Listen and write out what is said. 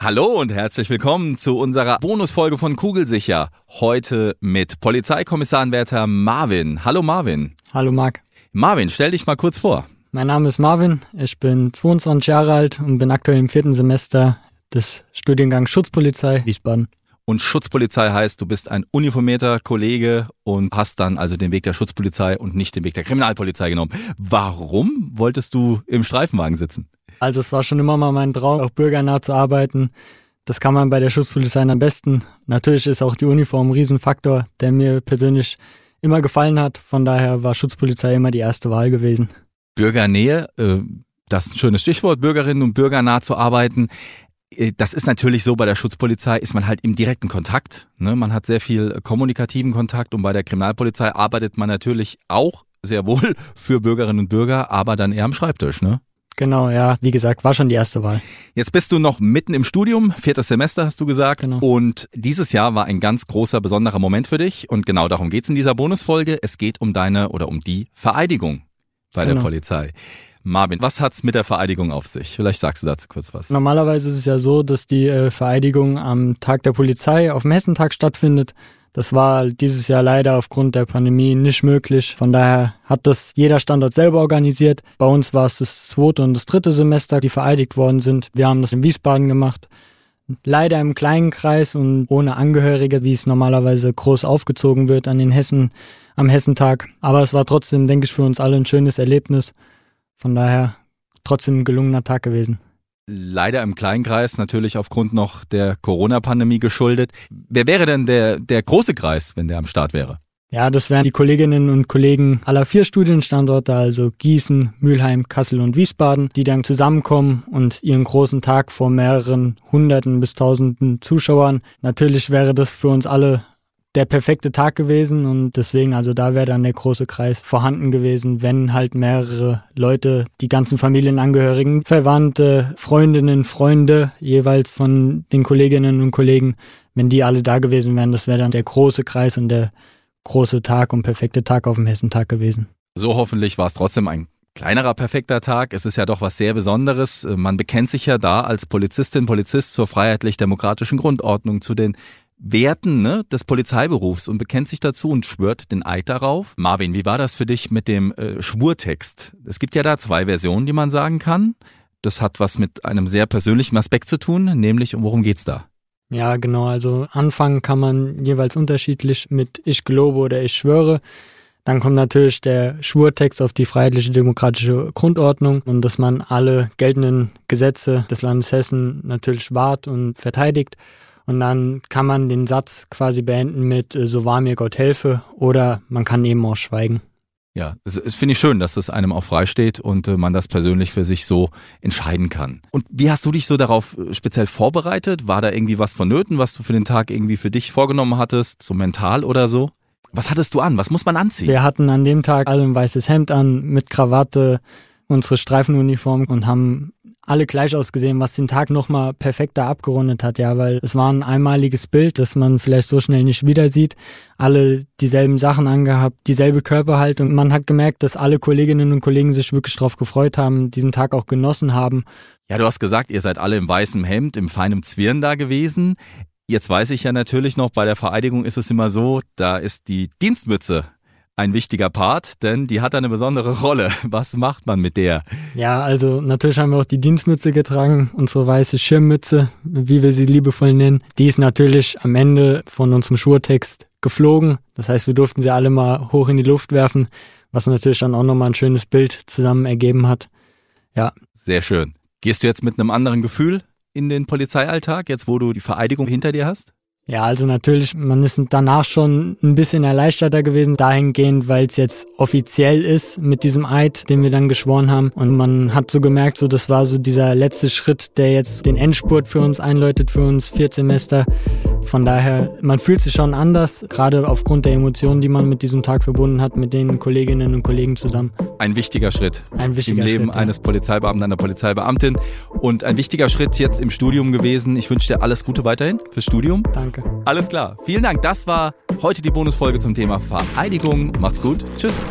Hallo und herzlich willkommen zu unserer Bonusfolge von Kugelsicher. Heute mit Polizeikommissaranwärter Marvin. Hallo Marvin. Hallo Marc. Marvin, stell dich mal kurz vor. Mein Name ist Marvin, ich bin 22 Jahre alt und bin aktuell im vierten Semester des Studiengangs Schutzpolizei Wiesbaden. Und Schutzpolizei heißt, du bist ein uniformierter Kollege und hast dann also den Weg der Schutzpolizei und nicht den Weg der Kriminalpolizei genommen. Warum wolltest du im Streifenwagen sitzen? Also es war schon immer mal mein Traum, auch bürgernah zu arbeiten. Das kann man bei der Schutzpolizei am besten. Natürlich ist auch die Uniform ein Riesenfaktor, der mir persönlich immer gefallen hat. Von daher war Schutzpolizei immer die erste Wahl gewesen. Bürgernähe, äh, das ist ein schönes Stichwort, Bürgerinnen und Bürger nah zu arbeiten. Äh, das ist natürlich so, bei der Schutzpolizei ist man halt im direkten Kontakt. Ne? Man hat sehr viel kommunikativen Kontakt und bei der Kriminalpolizei arbeitet man natürlich auch sehr wohl für Bürgerinnen und Bürger, aber dann eher am Schreibtisch. Ne? Genau, ja, wie gesagt, war schon die erste Wahl. Jetzt bist du noch mitten im Studium, viertes Semester hast du gesagt. Genau. Und dieses Jahr war ein ganz großer, besonderer Moment für dich. Und genau darum geht's in dieser Bonusfolge. Es geht um deine oder um die Vereidigung bei genau. der Polizei. Marvin, was hat's mit der Vereidigung auf sich? Vielleicht sagst du dazu kurz was. Normalerweise ist es ja so, dass die äh, Vereidigung am Tag der Polizei auf dem Hessentag stattfindet. Das war dieses Jahr leider aufgrund der Pandemie nicht möglich. Von daher hat das jeder Standort selber organisiert. Bei uns war es das zweite und das dritte Semester, die vereidigt worden sind. Wir haben das in Wiesbaden gemacht. Leider im kleinen Kreis und ohne Angehörige, wie es normalerweise groß aufgezogen wird an den Hessen, am Hessentag. Aber es war trotzdem, denke ich, für uns alle ein schönes Erlebnis. Von daher trotzdem ein gelungener Tag gewesen leider im Kleinkreis, natürlich aufgrund noch der Corona-Pandemie geschuldet. Wer wäre denn der, der große Kreis, wenn der am Start wäre? Ja, das wären die Kolleginnen und Kollegen aller vier Studienstandorte, also Gießen, Mülheim, Kassel und Wiesbaden, die dann zusammenkommen und ihren großen Tag vor mehreren Hunderten bis Tausenden Zuschauern. Natürlich wäre das für uns alle der perfekte Tag gewesen und deswegen, also da wäre dann der große Kreis vorhanden gewesen, wenn halt mehrere Leute, die ganzen Familienangehörigen, Verwandte, Freundinnen, Freunde jeweils von den Kolleginnen und Kollegen, wenn die alle da gewesen wären, das wäre dann der große Kreis und der große Tag und perfekte Tag auf dem Hessentag gewesen. So hoffentlich war es trotzdem ein kleinerer perfekter Tag. Es ist ja doch was sehr Besonderes. Man bekennt sich ja da als Polizistin, Polizist zur freiheitlich-demokratischen Grundordnung, zu den Werten ne, des Polizeiberufs und bekennt sich dazu und schwört den Eid darauf. Marvin, wie war das für dich mit dem äh, Schwurtext? Es gibt ja da zwei Versionen, die man sagen kann. Das hat was mit einem sehr persönlichen Aspekt zu tun, nämlich um worum geht's da? Ja, genau. Also anfangen kann man jeweils unterschiedlich mit Ich gelobe oder Ich schwöre. Dann kommt natürlich der Schwurtext auf die freiheitliche demokratische Grundordnung und dass man alle geltenden Gesetze des Landes Hessen natürlich wahrt und verteidigt. Und dann kann man den Satz quasi beenden mit äh, So wahr mir Gott helfe oder man kann eben auch schweigen. Ja, es, es finde ich schön, dass das einem auch frei steht und äh, man das persönlich für sich so entscheiden kann. Und wie hast du dich so darauf äh, speziell vorbereitet? War da irgendwie was vonnöten, was du für den Tag irgendwie für dich vorgenommen hattest, so mental oder so? Was hattest du an? Was muss man anziehen? Wir hatten an dem Tag alle ein weißes Hemd an, mit Krawatte, unsere Streifenuniform und haben alle gleich ausgesehen, was den Tag nochmal perfekter abgerundet hat, ja, weil es war ein einmaliges Bild, das man vielleicht so schnell nicht wieder sieht. Alle dieselben Sachen angehabt, dieselbe Körperhaltung. Man hat gemerkt, dass alle Kolleginnen und Kollegen sich wirklich darauf gefreut haben, diesen Tag auch genossen haben. Ja, du hast gesagt, ihr seid alle im weißen Hemd, im feinen Zwirn da gewesen. Jetzt weiß ich ja natürlich noch, bei der Vereidigung ist es immer so, da ist die Dienstmütze ein wichtiger Part, denn die hat eine besondere Rolle. Was macht man mit der? Ja, also natürlich haben wir auch die Dienstmütze getragen, unsere weiße Schirmmütze, wie wir sie liebevoll nennen. Die ist natürlich am Ende von unserem Schurtext geflogen. Das heißt, wir durften sie alle mal hoch in die Luft werfen, was natürlich dann auch nochmal ein schönes Bild zusammen ergeben hat. Ja. Sehr schön. Gehst du jetzt mit einem anderen Gefühl in den Polizeialltag, jetzt wo du die Vereidigung hinter dir hast? Ja, also natürlich, man ist danach schon ein bisschen erleichterter gewesen, dahingehend, weil es jetzt offiziell ist mit diesem Eid, den wir dann geschworen haben. Und man hat so gemerkt, so das war so dieser letzte Schritt, der jetzt den Endspurt für uns einläutet, für uns Viertsemester. Von daher, man fühlt sich schon anders, gerade aufgrund der Emotionen, die man mit diesem Tag verbunden hat, mit den Kolleginnen und Kollegen zusammen. Ein wichtiger Schritt ein wichtiger im Leben Schritt, ja. eines Polizeibeamten, einer Polizeibeamtin und ein wichtiger Schritt jetzt im Studium gewesen. Ich wünsche dir alles Gute weiterhin fürs Studium. Danke. Alles klar. Vielen Dank. Das war heute die Bonusfolge zum Thema Vereidigung. Macht's gut. Tschüss.